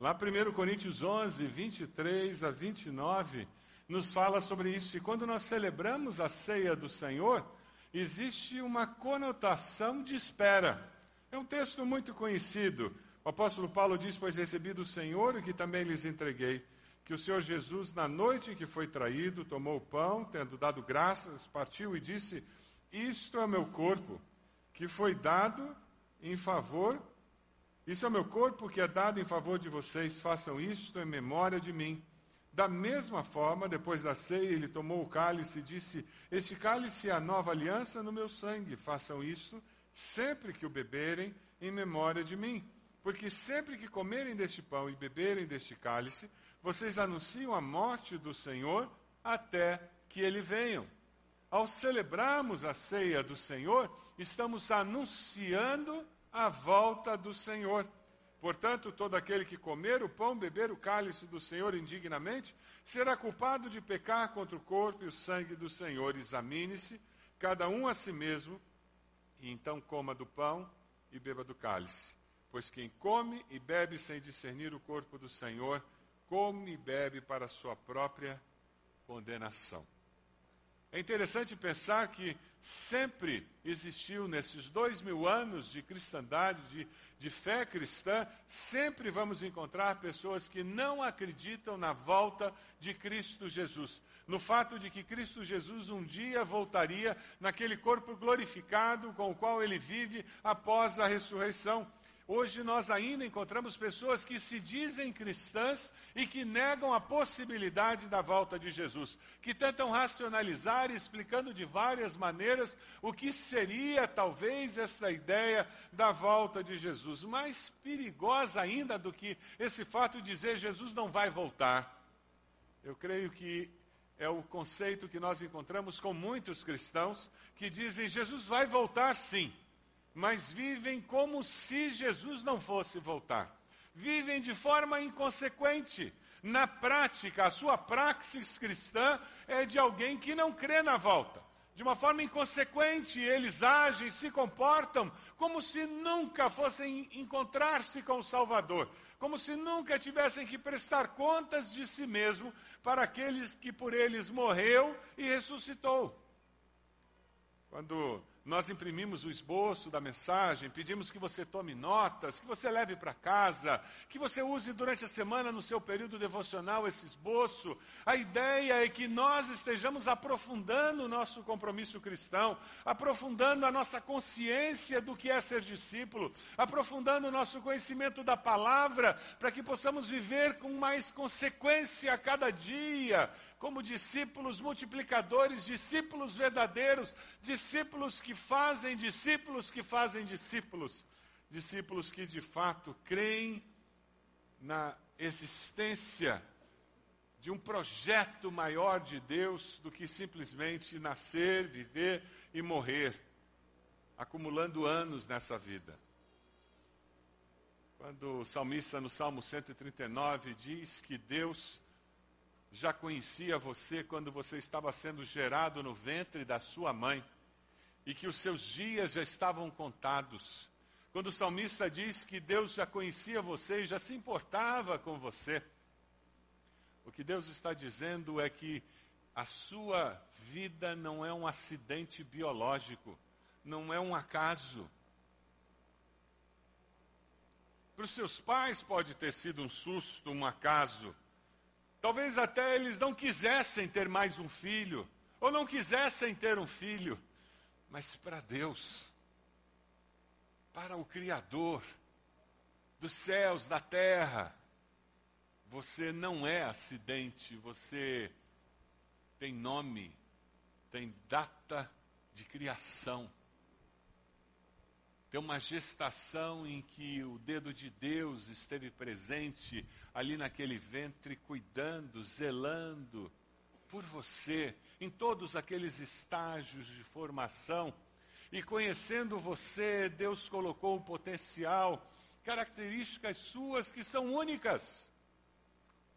Lá 1 Coríntios 11, 23 a 29, nos fala sobre isso. E quando nós celebramos a ceia do Senhor, existe uma conotação de espera. É um texto muito conhecido. O apóstolo Paulo diz: Pois recebi do Senhor o que também lhes entreguei, que o Senhor Jesus, na noite em que foi traído, tomou o pão, tendo dado graças, partiu e disse: Isto é o meu corpo, que foi dado em favor isso é o meu corpo que é dado em favor de vocês, façam isto em memória de mim. Da mesma forma, depois da ceia, ele tomou o cálice e disse: Este cálice é a nova aliança no meu sangue, façam isso sempre que o beberem em memória de mim. Porque sempre que comerem deste pão e beberem deste cálice, vocês anunciam a morte do Senhor até que ele venha. Ao celebrarmos a ceia do Senhor, estamos anunciando a volta do Senhor. Portanto, todo aquele que comer o pão, beber o cálice do Senhor indignamente, será culpado de pecar contra o corpo e o sangue do Senhor. Examine-se, cada um a si mesmo, e então coma do pão e beba do cálice. Pois quem come e bebe sem discernir o corpo do Senhor, come e bebe para sua própria condenação. É interessante pensar que sempre existiu, nesses dois mil anos de cristandade, de, de fé cristã, sempre vamos encontrar pessoas que não acreditam na volta de Cristo Jesus. No fato de que Cristo Jesus um dia voltaria naquele corpo glorificado com o qual ele vive após a ressurreição. Hoje nós ainda encontramos pessoas que se dizem cristãs e que negam a possibilidade da volta de Jesus, que tentam racionalizar, explicando de várias maneiras o que seria talvez essa ideia da volta de Jesus. Mais perigosa ainda do que esse fato de dizer Jesus não vai voltar. Eu creio que é o conceito que nós encontramos com muitos cristãos que dizem Jesus vai voltar sim mas vivem como se Jesus não fosse voltar. Vivem de forma inconsequente. Na prática, a sua praxis cristã é de alguém que não crê na volta. De uma forma inconsequente, eles agem, se comportam como se nunca fossem encontrar-se com o Salvador, como se nunca tivessem que prestar contas de si mesmo para aqueles que por eles morreu e ressuscitou. Quando nós imprimimos o esboço da mensagem, pedimos que você tome notas, que você leve para casa, que você use durante a semana no seu período devocional esse esboço. A ideia é que nós estejamos aprofundando o nosso compromisso cristão, aprofundando a nossa consciência do que é ser discípulo, aprofundando o nosso conhecimento da palavra, para que possamos viver com mais consequência a cada dia, como discípulos multiplicadores, discípulos verdadeiros, discípulos que fazem discípulos que fazem discípulos, discípulos que de fato creem na existência de um projeto maior de Deus do que simplesmente nascer, viver e morrer, acumulando anos nessa vida. Quando o salmista no Salmo 139 diz que Deus já conhecia você quando você estava sendo gerado no ventre da sua mãe e que os seus dias já estavam contados. Quando o salmista diz que Deus já conhecia você e já se importava com você, o que Deus está dizendo é que a sua vida não é um acidente biológico, não é um acaso. Para os seus pais pode ter sido um susto, um acaso. Talvez até eles não quisessem ter mais um filho, ou não quisessem ter um filho, mas para Deus, para o Criador dos céus, da terra, você não é acidente, você tem nome, tem data de criação. Tem uma gestação em que o dedo de Deus esteve presente ali naquele ventre, cuidando, zelando por você, em todos aqueles estágios de formação. E conhecendo você, Deus colocou um potencial, características suas que são únicas.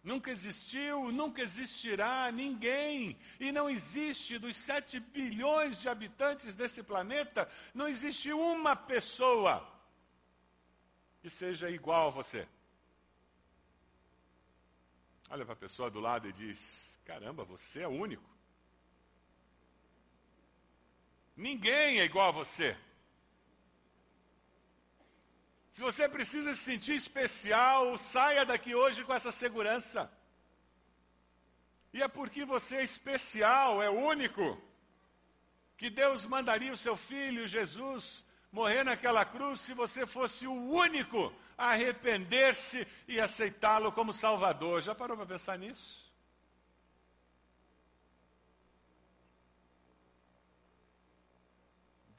Nunca existiu, nunca existirá ninguém, e não existe dos sete bilhões de habitantes desse planeta, não existe uma pessoa que seja igual a você. Olha para a pessoa do lado e diz: Caramba, você é único. Ninguém é igual a você. Se você precisa se sentir especial, saia daqui hoje com essa segurança. E é porque você é especial, é único, que Deus mandaria o seu filho Jesus morrer naquela cruz se você fosse o único a arrepender-se e aceitá-lo como Salvador. Já parou para pensar nisso?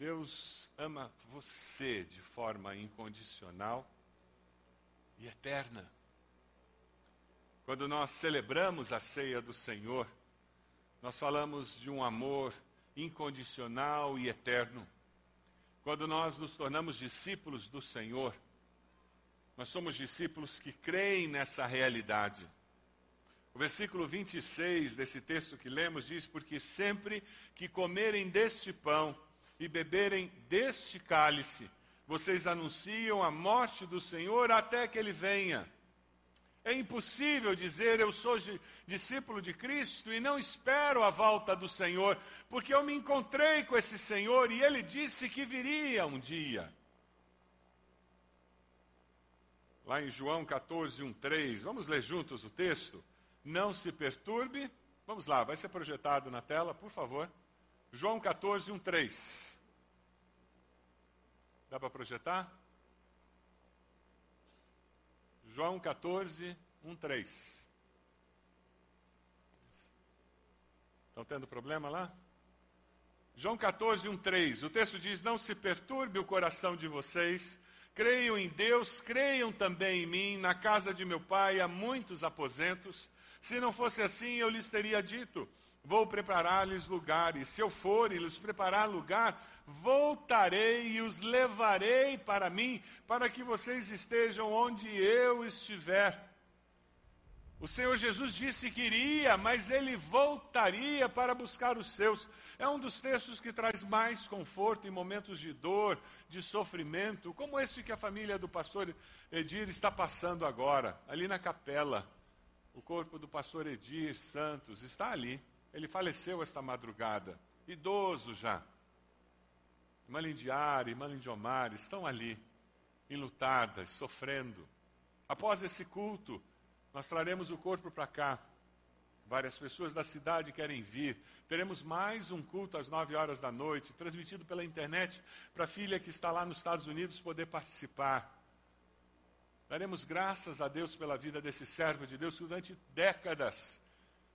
Deus ama você de forma incondicional e eterna. Quando nós celebramos a ceia do Senhor, nós falamos de um amor incondicional e eterno. Quando nós nos tornamos discípulos do Senhor, nós somos discípulos que creem nessa realidade. O versículo 26 desse texto que lemos diz: Porque sempre que comerem deste pão e beberem deste cálice, vocês anunciam a morte do Senhor até que ele venha. É impossível dizer eu sou discípulo de Cristo e não espero a volta do Senhor, porque eu me encontrei com esse Senhor e ele disse que viria um dia. Lá em João 14, 1, 3, vamos ler juntos o texto? Não se perturbe. Vamos lá, vai ser projetado na tela, por favor. João 14, 1, 3. Dá para projetar? João 14, 1, 3. Estão tendo problema lá? João 14, 1, 3. O texto diz: Não se perturbe o coração de vocês. Creiam em Deus, creiam também em mim. Na casa de meu pai há muitos aposentos. Se não fosse assim, eu lhes teria dito: Vou preparar-lhes lugares. Se eu for e lhes preparar lugar, voltarei e os levarei para mim, para que vocês estejam onde eu estiver. O Senhor Jesus disse que iria, mas ele voltaria para buscar os seus. É um dos textos que traz mais conforto em momentos de dor, de sofrimento, como esse que a família do pastor Edir está passando agora, ali na capela. O corpo do pastor Edir Santos está ali. Ele faleceu esta madrugada, idoso já. Irmã Lindiara, irmã Lindiomar estão ali, enlutadas, sofrendo. Após esse culto, nós traremos o corpo para cá. Várias pessoas da cidade querem vir. Teremos mais um culto às nove horas da noite, transmitido pela internet, para a filha que está lá nos Estados Unidos poder participar. Daremos graças a Deus pela vida desse servo de Deus que durante décadas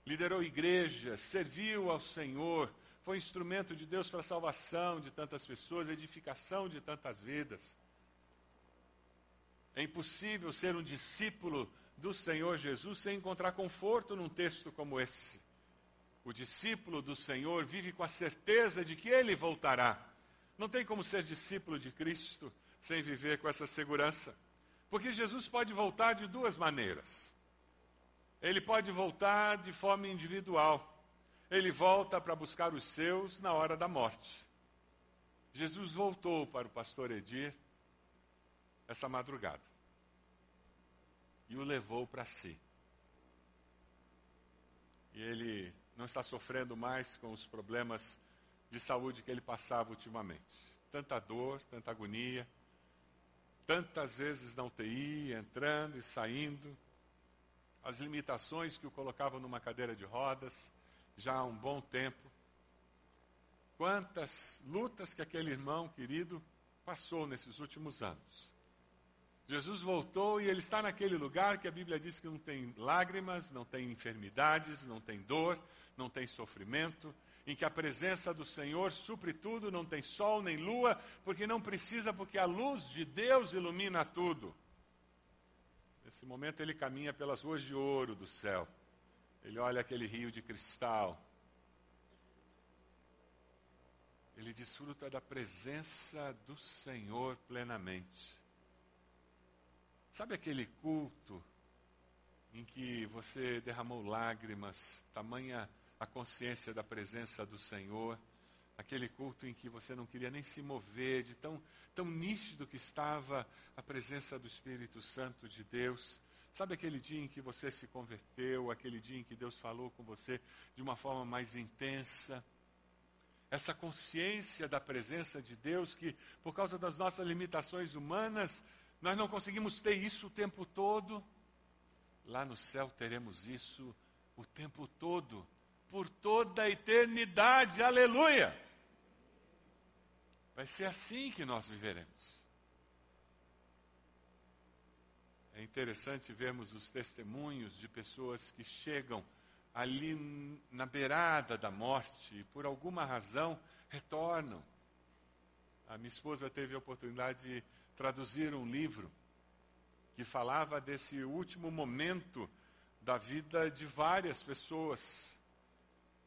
liderou igrejas, serviu ao Senhor, foi instrumento de Deus para a salvação de tantas pessoas, edificação de tantas vidas. É impossível ser um discípulo do Senhor Jesus sem encontrar conforto num texto como esse. O discípulo do Senhor vive com a certeza de que ele voltará. Não tem como ser discípulo de Cristo sem viver com essa segurança. Porque Jesus pode voltar de duas maneiras. Ele pode voltar de forma individual. Ele volta para buscar os seus na hora da morte. Jesus voltou para o pastor Edir essa madrugada e o levou para si. E ele não está sofrendo mais com os problemas de saúde que ele passava ultimamente. Tanta dor, tanta agonia, tantas vezes na UTI, entrando e saindo as limitações que o colocavam numa cadeira de rodas já há um bom tempo. Quantas lutas que aquele irmão querido passou nesses últimos anos. Jesus voltou e ele está naquele lugar que a Bíblia diz que não tem lágrimas, não tem enfermidades, não tem dor, não tem sofrimento, em que a presença do Senhor supre tudo, não tem sol nem lua, porque não precisa, porque a luz de Deus ilumina tudo. Nesse momento ele caminha pelas ruas de ouro do céu. Ele olha aquele rio de cristal. Ele desfruta da presença do Senhor plenamente. Sabe aquele culto em que você derramou lágrimas, tamanha a consciência da presença do Senhor? Aquele culto em que você não queria nem se mover, de tão, tão nítido que estava a presença do Espírito Santo de Deus. Sabe aquele dia em que você se converteu, aquele dia em que Deus falou com você de uma forma mais intensa? Essa consciência da presença de Deus, que por causa das nossas limitações humanas, nós não conseguimos ter isso o tempo todo. Lá no céu teremos isso o tempo todo, por toda a eternidade. Aleluia! Vai ser assim que nós viveremos. É interessante vermos os testemunhos de pessoas que chegam ali na beirada da morte e por alguma razão retornam. A minha esposa teve a oportunidade de traduzir um livro que falava desse último momento da vida de várias pessoas.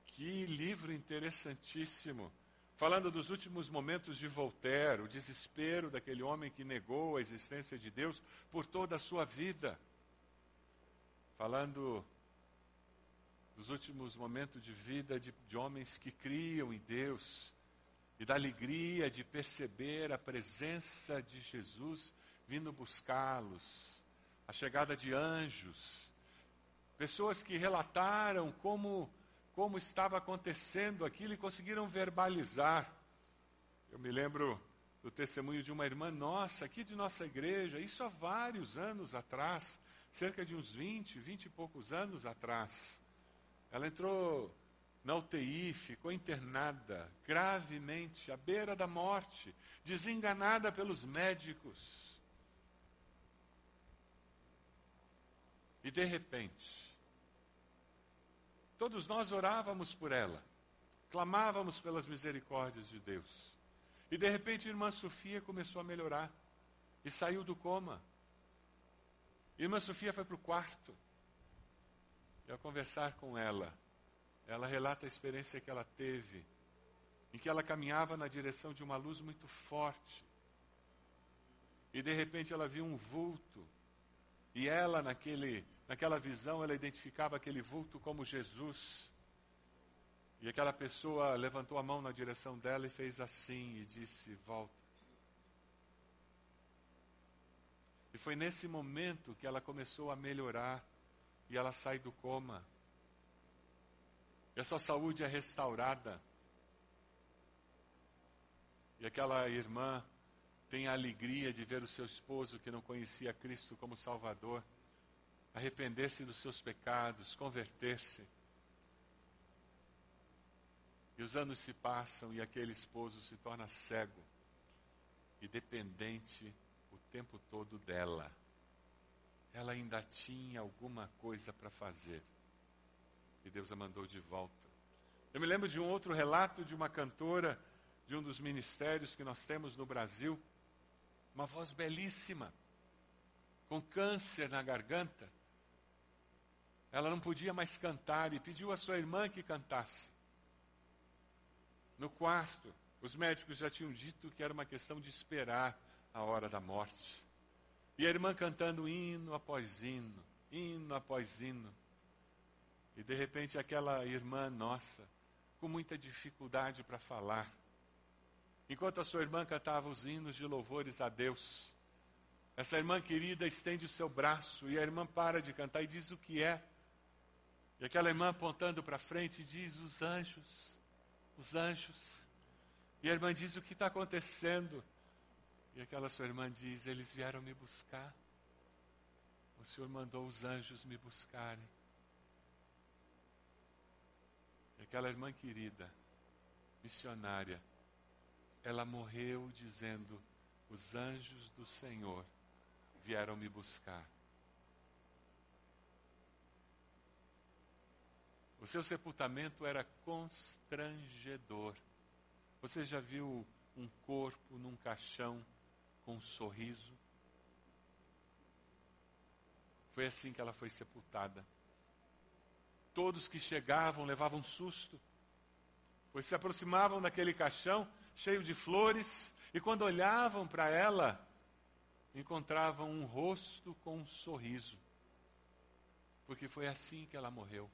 Que livro interessantíssimo falando dos últimos momentos de Voltaire, o desespero daquele homem que negou a existência de Deus por toda a sua vida. Falando dos últimos momentos de vida de, de homens que criam em Deus e da alegria de perceber a presença de Jesus vindo buscá-los, a chegada de anjos, pessoas que relataram como como estava acontecendo aquilo e conseguiram verbalizar. Eu me lembro do testemunho de uma irmã nossa, aqui de nossa igreja, isso há vários anos atrás, cerca de uns 20, 20 e poucos anos atrás. Ela entrou na UTI, ficou internada, gravemente, à beira da morte, desenganada pelos médicos. E de repente, Todos nós orávamos por ela, clamávamos pelas misericórdias de Deus. E de repente a irmã Sofia começou a melhorar e saiu do coma. Irmã Sofia foi para o quarto. E ao conversar com ela, ela relata a experiência que ela teve, em que ela caminhava na direção de uma luz muito forte. E de repente ela viu um vulto. E ela, naquele Naquela visão, ela identificava aquele vulto como Jesus. E aquela pessoa levantou a mão na direção dela e fez assim e disse: Volta. E foi nesse momento que ela começou a melhorar e ela sai do coma. E a sua saúde é restaurada. E aquela irmã tem a alegria de ver o seu esposo que não conhecia Cristo como Salvador arrepender-se dos seus pecados, converter-se. E os anos se passam e aquele esposo se torna cego e dependente o tempo todo dela. Ela ainda tinha alguma coisa para fazer. E Deus a mandou de volta. Eu me lembro de um outro relato de uma cantora de um dos ministérios que nós temos no Brasil, uma voz belíssima, com câncer na garganta. Ela não podia mais cantar e pediu à sua irmã que cantasse. No quarto, os médicos já tinham dito que era uma questão de esperar a hora da morte. E a irmã cantando hino após hino, hino após hino. E de repente aquela irmã nossa, com muita dificuldade para falar, enquanto a sua irmã cantava os hinos de louvores a Deus, essa irmã querida estende o seu braço e a irmã para de cantar e diz o que é. E aquela irmã apontando para frente diz: Os anjos, os anjos. E a irmã diz: O que está acontecendo? E aquela sua irmã diz: Eles vieram me buscar. O Senhor mandou os anjos me buscarem. E aquela irmã querida, missionária, ela morreu dizendo: Os anjos do Senhor vieram me buscar. O seu sepultamento era constrangedor. Você já viu um corpo num caixão com um sorriso? Foi assim que ela foi sepultada. Todos que chegavam levavam susto, pois se aproximavam daquele caixão cheio de flores e quando olhavam para ela, encontravam um rosto com um sorriso, porque foi assim que ela morreu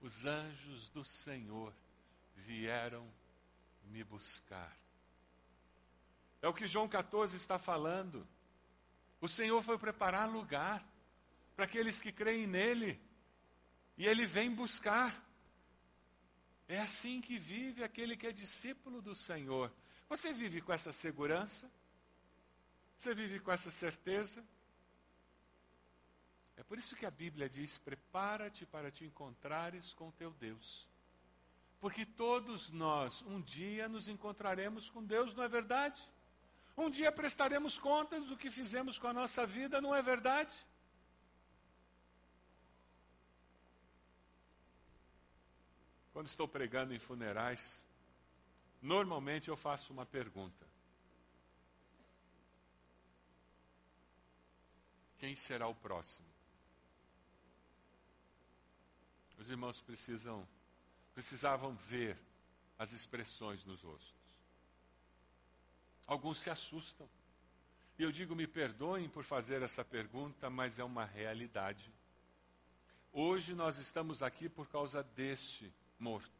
os anjos do Senhor vieram me buscar. É o que João 14 está falando. O Senhor foi preparar lugar. para aqueles que creem nele. E ele vem buscar. É assim que vive aquele que é discípulo do Senhor. Você vive com essa segurança? Você vive com essa certeza? É por isso que a Bíblia diz: prepara-te para te encontrares com teu Deus. Porque todos nós, um dia, nos encontraremos com Deus, não é verdade? Um dia prestaremos contas do que fizemos com a nossa vida, não é verdade? Quando estou pregando em funerais, normalmente eu faço uma pergunta: Quem será o próximo? Os irmãos precisam precisavam ver as expressões nos rostos. Alguns se assustam. E eu digo, me perdoem por fazer essa pergunta, mas é uma realidade. Hoje nós estamos aqui por causa deste morto.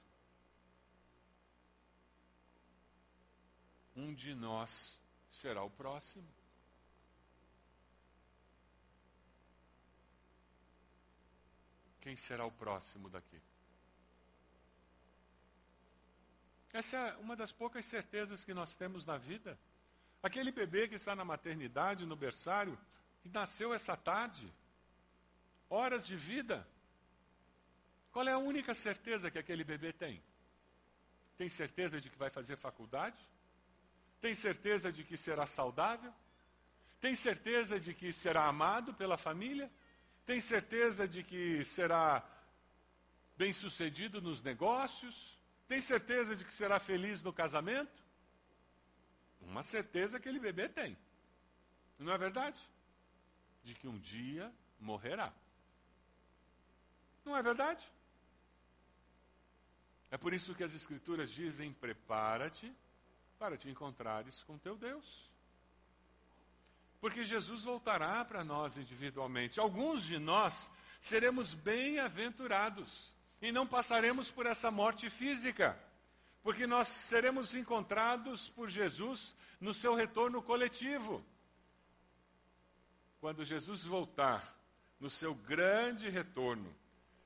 Um de nós será o próximo. Quem será o próximo daqui? Essa é uma das poucas certezas que nós temos na vida. Aquele bebê que está na maternidade, no berçário, que nasceu essa tarde, horas de vida. Qual é a única certeza que aquele bebê tem? Tem certeza de que vai fazer faculdade? Tem certeza de que será saudável? Tem certeza de que será amado pela família? Tem certeza de que será bem-sucedido nos negócios? Tem certeza de que será feliz no casamento? Uma certeza aquele bebê tem. Não é verdade? De que um dia morrerá. Não é verdade? É por isso que as Escrituras dizem: prepara-te para te encontrares com teu Deus. Porque Jesus voltará para nós individualmente. Alguns de nós seremos bem-aventurados e não passaremos por essa morte física, porque nós seremos encontrados por Jesus no seu retorno coletivo. Quando Jesus voltar no seu grande retorno,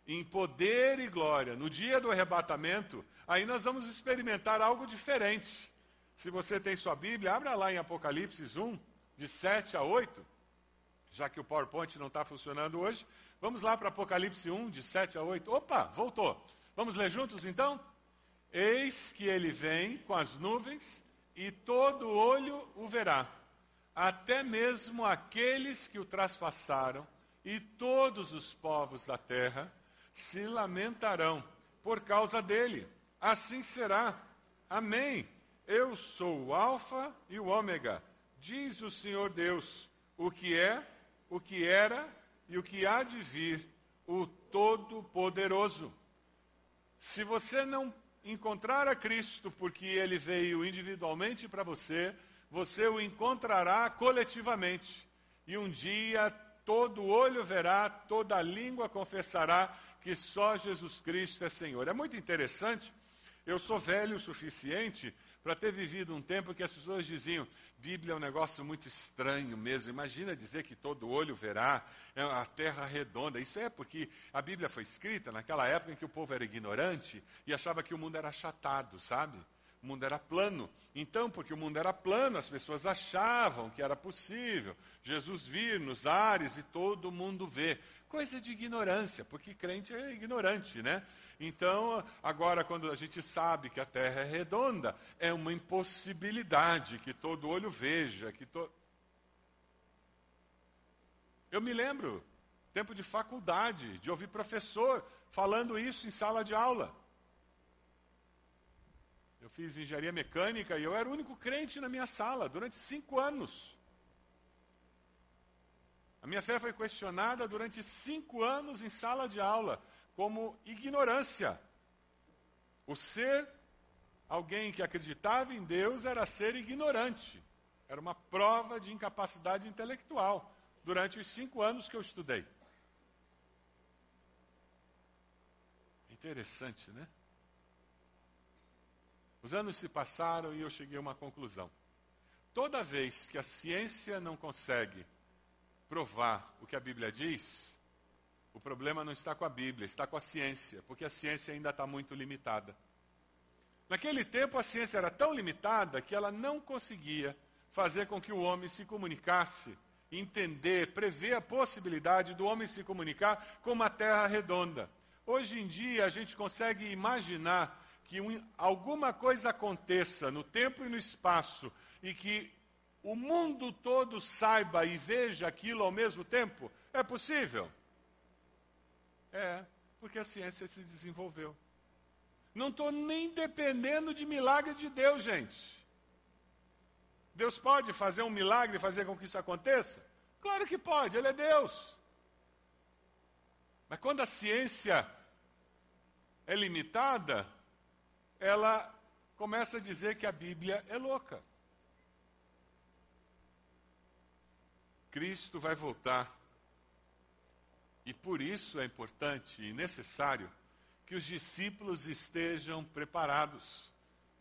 em poder e glória, no dia do arrebatamento, aí nós vamos experimentar algo diferente. Se você tem sua Bíblia, abra lá em Apocalipse 1, de 7 a 8, já que o PowerPoint não está funcionando hoje, Vamos lá para Apocalipse 1, de 7 a 8. Opa, voltou. Vamos ler juntos então? Eis que ele vem com as nuvens e todo olho o verá, até mesmo aqueles que o traspassaram, e todos os povos da terra se lamentarão por causa dele. Assim será. Amém. Eu sou o Alfa e o Ômega, diz o Senhor Deus, o que é, o que era e o que há de vir, o Todo-Poderoso. Se você não encontrar a Cristo porque ele veio individualmente para você, você o encontrará coletivamente. E um dia todo olho verá, toda língua confessará que só Jesus Cristo é Senhor. É muito interessante. Eu sou velho o suficiente para ter vivido um tempo que as pessoas diziam: Bíblia é um negócio muito estranho mesmo. Imagina dizer que todo olho verá é a terra redonda. Isso é porque a Bíblia foi escrita naquela época em que o povo era ignorante e achava que o mundo era achatado, sabe? O mundo era plano. Então, porque o mundo era plano, as pessoas achavam que era possível Jesus vir nos ares e todo mundo ver. Coisa de ignorância, porque crente é ignorante, né? Então, agora, quando a gente sabe que a terra é redonda, é uma impossibilidade que todo olho veja. que to... Eu me lembro, tempo de faculdade, de ouvir professor falando isso em sala de aula. Eu fiz engenharia mecânica e eu era o único crente na minha sala durante cinco anos. A minha fé foi questionada durante cinco anos em sala de aula como ignorância. O ser alguém que acreditava em Deus era ser ignorante. Era uma prova de incapacidade intelectual durante os cinco anos que eu estudei. Interessante, né? Os anos se passaram e eu cheguei a uma conclusão. Toda vez que a ciência não consegue provar o que a Bíblia diz, problema não está com a Bíblia, está com a ciência, porque a ciência ainda está muito limitada. Naquele tempo, a ciência era tão limitada que ela não conseguia fazer com que o homem se comunicasse, entender, prever a possibilidade do homem se comunicar com uma terra redonda. Hoje em dia, a gente consegue imaginar que um, alguma coisa aconteça no tempo e no espaço e que o mundo todo saiba e veja aquilo ao mesmo tempo? É possível? É, porque a ciência se desenvolveu. Não estou nem dependendo de milagre de Deus, gente. Deus pode fazer um milagre e fazer com que isso aconteça? Claro que pode, Ele é Deus. Mas quando a ciência é limitada, ela começa a dizer que a Bíblia é louca. Cristo vai voltar. E por isso é importante e necessário que os discípulos estejam preparados.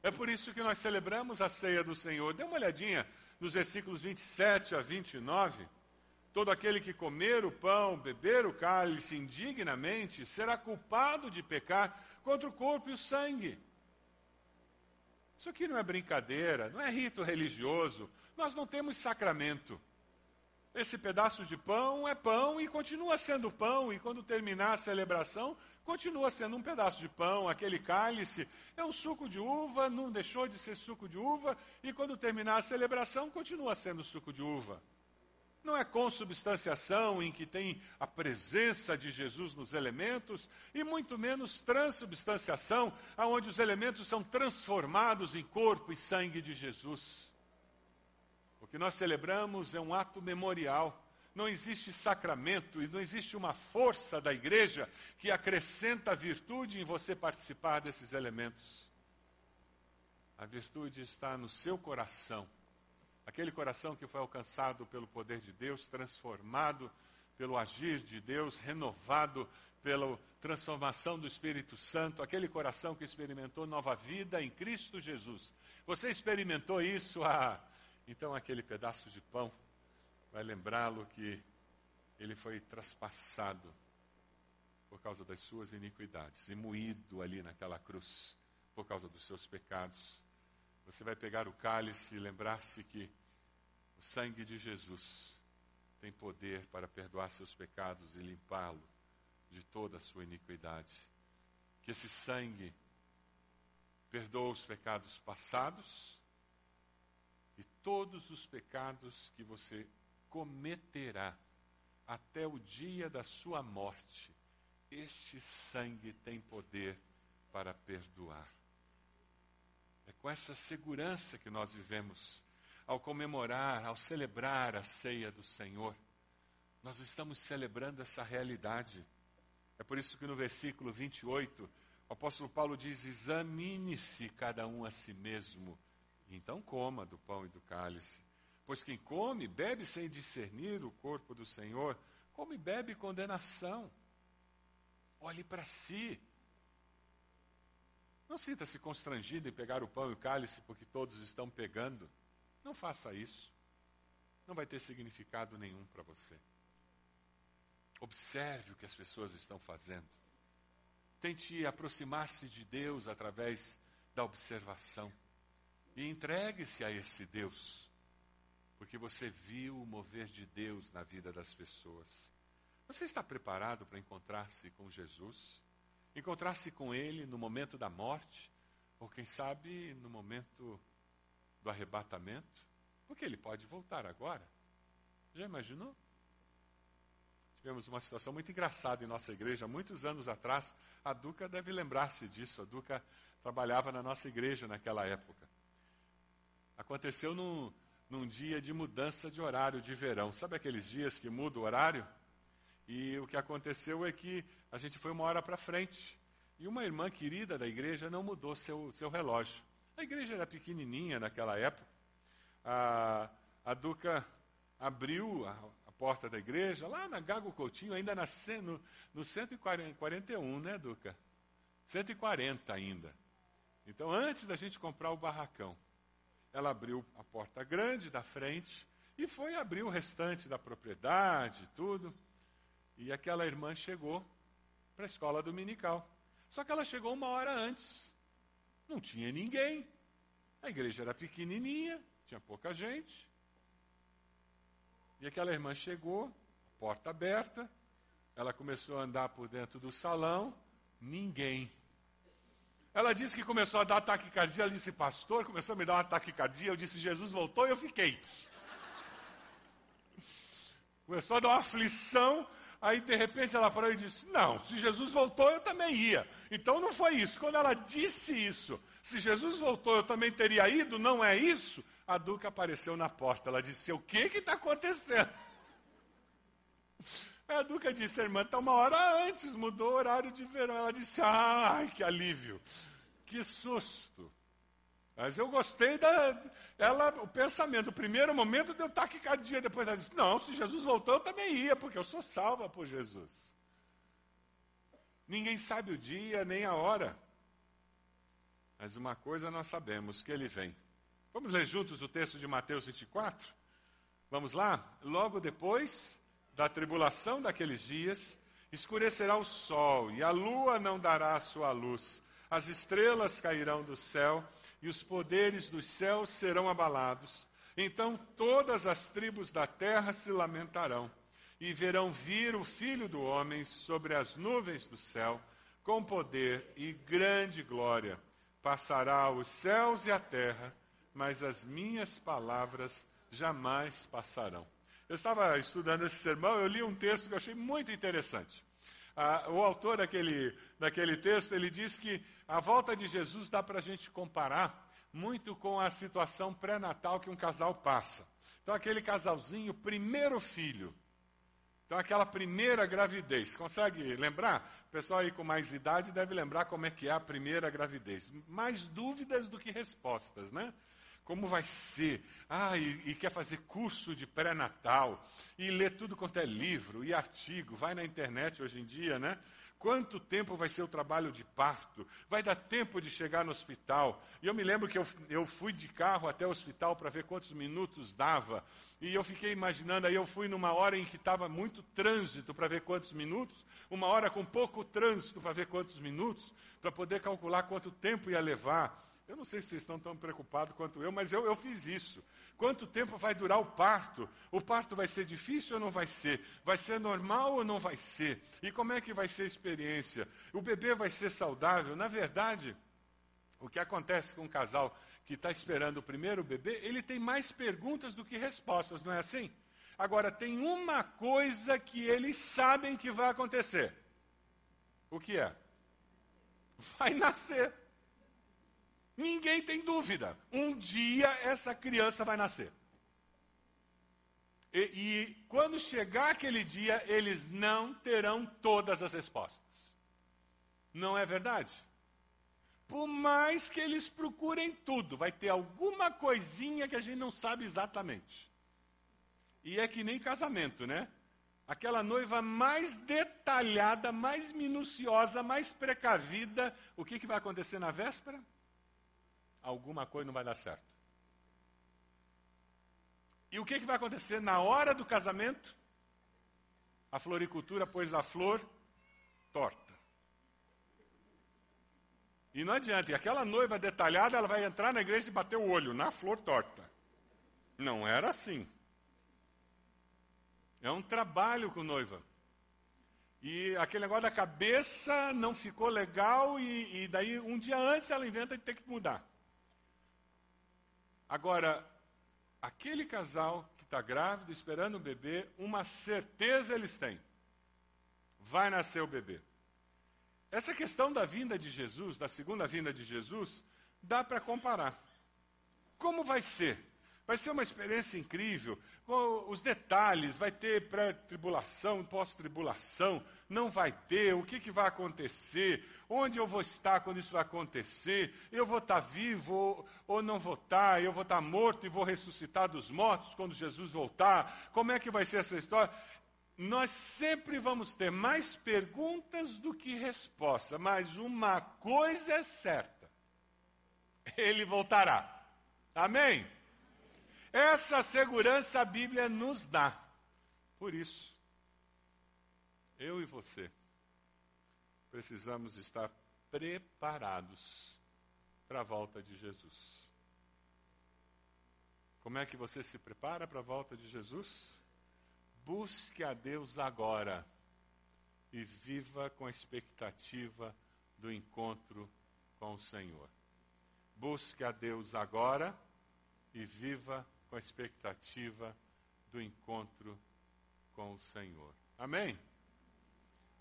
É por isso que nós celebramos a ceia do Senhor. Dê uma olhadinha nos versículos 27 a 29. Todo aquele que comer o pão, beber o cálice indignamente, será culpado de pecar contra o corpo e o sangue. Isso aqui não é brincadeira, não é rito religioso. Nós não temos sacramento. Esse pedaço de pão é pão e continua sendo pão, e quando terminar a celebração, continua sendo um pedaço de pão. Aquele cálice é um suco de uva, não deixou de ser suco de uva, e quando terminar a celebração, continua sendo suco de uva. Não é consubstanciação em que tem a presença de Jesus nos elementos, e muito menos transubstanciação, onde os elementos são transformados em corpo e sangue de Jesus. Que nós celebramos é um ato memorial. Não existe sacramento e não existe uma força da igreja que acrescenta virtude em você participar desses elementos. A virtude está no seu coração Aquele coração que foi alcançado pelo poder de Deus, transformado pelo agir de Deus, renovado pela transformação do Espírito Santo, aquele coração que experimentou nova vida em Cristo Jesus. Você experimentou isso? Ah, então aquele pedaço de pão vai lembrá-lo que ele foi traspassado por causa das suas iniquidades e moído ali naquela cruz por causa dos seus pecados. Você vai pegar o cálice e lembrar-se que o sangue de Jesus tem poder para perdoar seus pecados e limpá-lo de toda a sua iniquidade. Que esse sangue perdoa os pecados passados e todos os pecados que você cometerá até o dia da sua morte. Este sangue tem poder para perdoar. É com essa segurança que nós vivemos ao comemorar, ao celebrar a ceia do Senhor. Nós estamos celebrando essa realidade. É por isso que no versículo 28, o apóstolo Paulo diz: Examine-se cada um a si mesmo, então coma do pão e do cálice. Pois quem come, bebe sem discernir o corpo do Senhor, come e bebe condenação. Olhe para si. Não sinta-se constrangido em pegar o pão e o cálice porque todos estão pegando. Não faça isso. Não vai ter significado nenhum para você. Observe o que as pessoas estão fazendo. Tente aproximar-se de Deus através da observação. E entregue-se a esse Deus. Porque você viu o mover de Deus na vida das pessoas. Você está preparado para encontrar-se com Jesus? Encontrar-se com Ele no momento da morte? Ou quem sabe no momento do arrebatamento, porque ele pode voltar agora. Já imaginou? Tivemos uma situação muito engraçada em nossa igreja, muitos anos atrás. A Duca deve lembrar-se disso. A Duca trabalhava na nossa igreja naquela época. Aconteceu num, num dia de mudança de horário de verão. Sabe aqueles dias que muda o horário? E o que aconteceu é que a gente foi uma hora para frente. E uma irmã querida da igreja não mudou seu, seu relógio. A igreja era pequenininha naquela época. A, a Duca abriu a, a, porta da igreja, lá na Gago Coutinho, ainda na, no, no 141, né, Duca? 140 ainda. Então, antes da gente comprar o barracão, ela abriu a porta grande da frente e foi abrir o restante da propriedade, tudo. E aquela irmã chegou para a escola dominical. Só que ela chegou uma hora antes. Não tinha ninguém. A igreja era pequenininha, tinha pouca gente. E aquela irmã chegou, porta aberta, ela começou a andar por dentro do salão, ninguém. Ela disse que começou a dar taquicardia. Ela disse, pastor, começou a me dar uma taquicardia. Eu disse, Jesus voltou e eu fiquei. Começou a dar uma aflição. Aí, de repente, ela parou e disse: Não, se Jesus voltou, eu também ia. Então não foi isso. Quando ela disse isso, se Jesus voltou, eu também teria ido, não é isso? A Duca apareceu na porta. Ela disse: O que está acontecendo? A Duca disse: Irmã, está uma hora antes, mudou o horário de verão. Ela disse: Ai, que alívio, que susto. Mas eu gostei da. Ela, o pensamento, o primeiro momento deu taquicardia, depois ela disse: Não, se Jesus voltou, eu também ia, porque eu sou salva por Jesus. Ninguém sabe o dia nem a hora. Mas uma coisa nós sabemos: que ele vem. Vamos ler juntos o texto de Mateus 24? Vamos lá? Logo depois da tribulação daqueles dias, escurecerá o sol, e a lua não dará sua luz, as estrelas cairão do céu e os poderes dos céus serão abalados. Então todas as tribos da terra se lamentarão e verão vir o Filho do Homem sobre as nuvens do céu, com poder e grande glória. Passará os céus e a terra, mas as minhas palavras jamais passarão. Eu estava estudando esse sermão, eu li um texto que eu achei muito interessante. Ah, o autor daquele, daquele texto, ele diz que a volta de Jesus dá para a gente comparar muito com a situação pré-natal que um casal passa. Então, aquele casalzinho, primeiro filho. Então, aquela primeira gravidez. Consegue lembrar? O pessoal aí com mais idade deve lembrar como é que é a primeira gravidez. Mais dúvidas do que respostas, né? Como vai ser? Ah, e, e quer fazer curso de pré-natal. E ler tudo quanto é livro e artigo. Vai na internet hoje em dia, né? Quanto tempo vai ser o trabalho de parto? Vai dar tempo de chegar no hospital? E eu me lembro que eu, eu fui de carro até o hospital para ver quantos minutos dava. E eu fiquei imaginando, aí eu fui numa hora em que estava muito trânsito para ver quantos minutos, uma hora com pouco trânsito para ver quantos minutos, para poder calcular quanto tempo ia levar. Eu não sei se vocês estão tão preocupados quanto eu, mas eu, eu fiz isso. Quanto tempo vai durar o parto? O parto vai ser difícil ou não vai ser? Vai ser normal ou não vai ser? E como é que vai ser a experiência? O bebê vai ser saudável? Na verdade, o que acontece com um casal que está esperando o primeiro bebê, ele tem mais perguntas do que respostas, não é assim? Agora, tem uma coisa que eles sabem que vai acontecer. O que é? Vai nascer. Ninguém tem dúvida. Um dia essa criança vai nascer. E, e, quando chegar aquele dia, eles não terão todas as respostas. Não é verdade? Por mais que eles procurem tudo, vai ter alguma coisinha que a gente não sabe exatamente. E é que nem casamento, né? Aquela noiva mais detalhada, mais minuciosa, mais precavida, o que, que vai acontecer na véspera? Alguma coisa não vai dar certo. E o que, que vai acontecer na hora do casamento? A floricultura pôs a flor torta. E não adianta, e aquela noiva detalhada, ela vai entrar na igreja e bater o olho na flor torta. Não era assim. É um trabalho com noiva. E aquele negócio da cabeça não ficou legal, e, e daí um dia antes ela inventa de ter que mudar. Agora, aquele casal que está grávido, esperando o bebê, uma certeza eles têm: vai nascer o bebê. Essa questão da vinda de Jesus, da segunda vinda de Jesus, dá para comparar. Como vai ser? Vai ser uma experiência incrível. Os detalhes, vai ter pré-tribulação, pós-tribulação, não vai ter, o que, que vai acontecer, onde eu vou estar quando isso vai acontecer, eu vou estar vivo ou não vou estar, eu vou estar morto e vou ressuscitar dos mortos quando Jesus voltar, como é que vai ser essa história? Nós sempre vamos ter mais perguntas do que respostas, mas uma coisa é certa: ele voltará. Amém? Essa segurança a Bíblia nos dá. Por isso, eu e você, precisamos estar preparados para a volta de Jesus. Como é que você se prepara para a volta de Jesus? Busque a Deus agora e viva com a expectativa do encontro com o Senhor. Busque a Deus agora e viva com a expectativa do encontro com o Senhor. Amém?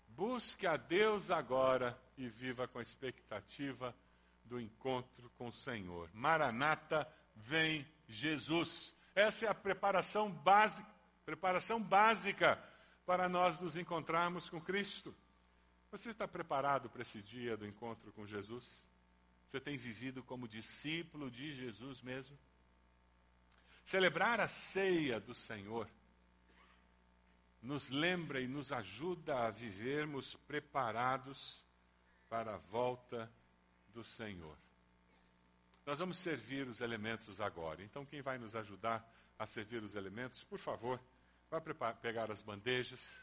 Busque a Deus agora e viva com a expectativa do encontro com o Senhor. Maranata, vem Jesus. Essa é a preparação básica, preparação básica para nós nos encontrarmos com Cristo. Você está preparado para esse dia do encontro com Jesus? Você tem vivido como discípulo de Jesus mesmo? Celebrar a ceia do Senhor nos lembra e nos ajuda a vivermos preparados para a volta do Senhor. Nós vamos servir os elementos agora. Então, quem vai nos ajudar a servir os elementos, por favor, vai pegar as bandejas.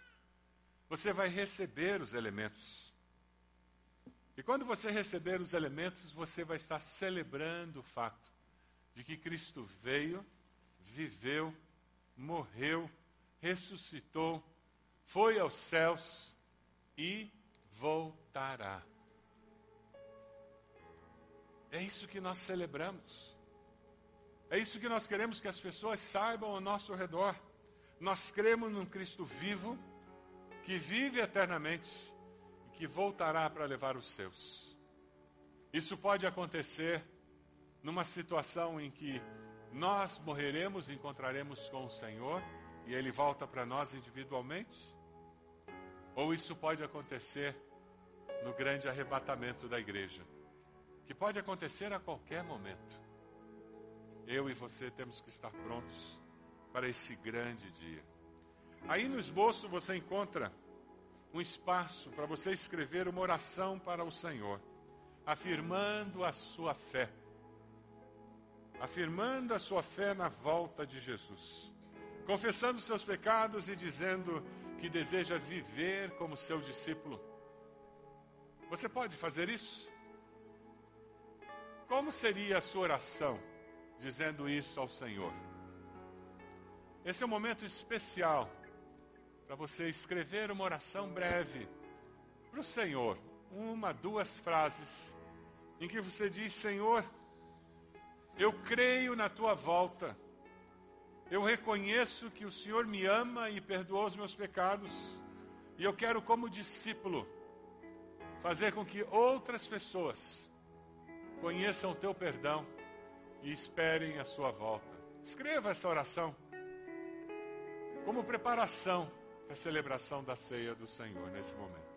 Você vai receber os elementos. E quando você receber os elementos, você vai estar celebrando o fato de que Cristo veio, viveu, morreu, ressuscitou, foi aos céus e voltará. É isso que nós celebramos. É isso que nós queremos que as pessoas saibam ao nosso redor. Nós cremos num Cristo vivo, que vive eternamente e que voltará para levar os seus. Isso pode acontecer numa situação em que nós morreremos encontraremos com o Senhor e Ele volta para nós individualmente. Ou isso pode acontecer no grande arrebatamento da igreja que pode acontecer a qualquer momento. Eu e você temos que estar prontos para esse grande dia. Aí no esboço você encontra um espaço para você escrever uma oração para o Senhor, afirmando a sua fé. Afirmando a sua fé na volta de Jesus. Confessando seus pecados e dizendo que deseja viver como seu discípulo. Você pode fazer isso? Como seria a sua oração dizendo isso ao Senhor? Esse é um momento especial para você escrever uma oração breve para o Senhor, uma, duas frases, em que você diz: Senhor, eu creio na tua volta, eu reconheço que o Senhor me ama e perdoou os meus pecados, e eu quero, como discípulo, fazer com que outras pessoas conheçam o teu perdão e esperem a sua volta. Escreva essa oração como preparação para a celebração da ceia do Senhor nesse momento.